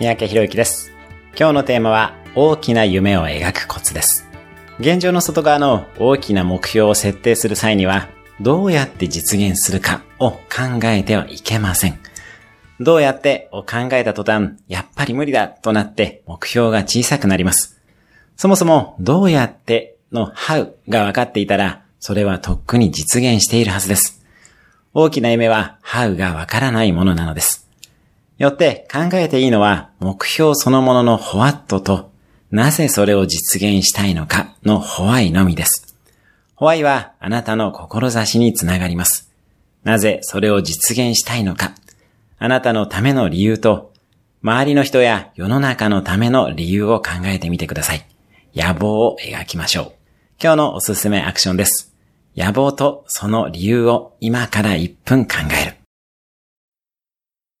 三宅博之です。今日のテーマは大きな夢を描くコツです。現状の外側の大きな目標を設定する際には、どうやって実現するかを考えてはいけません。どうやってを考えた途端、やっぱり無理だとなって目標が小さくなります。そもそもどうやっての how が分かっていたら、それはとっくに実現しているはずです。大きな夢は how が分からないものなのです。よって考えていいのは目標そのものの what となぜそれを実現したいのかの why のみです。why はあなたの志につながります。なぜそれを実現したいのか。あなたのための理由と周りの人や世の中のための理由を考えてみてください。野望を描きましょう。今日のおすすめアクションです。野望とその理由を今から1分考える。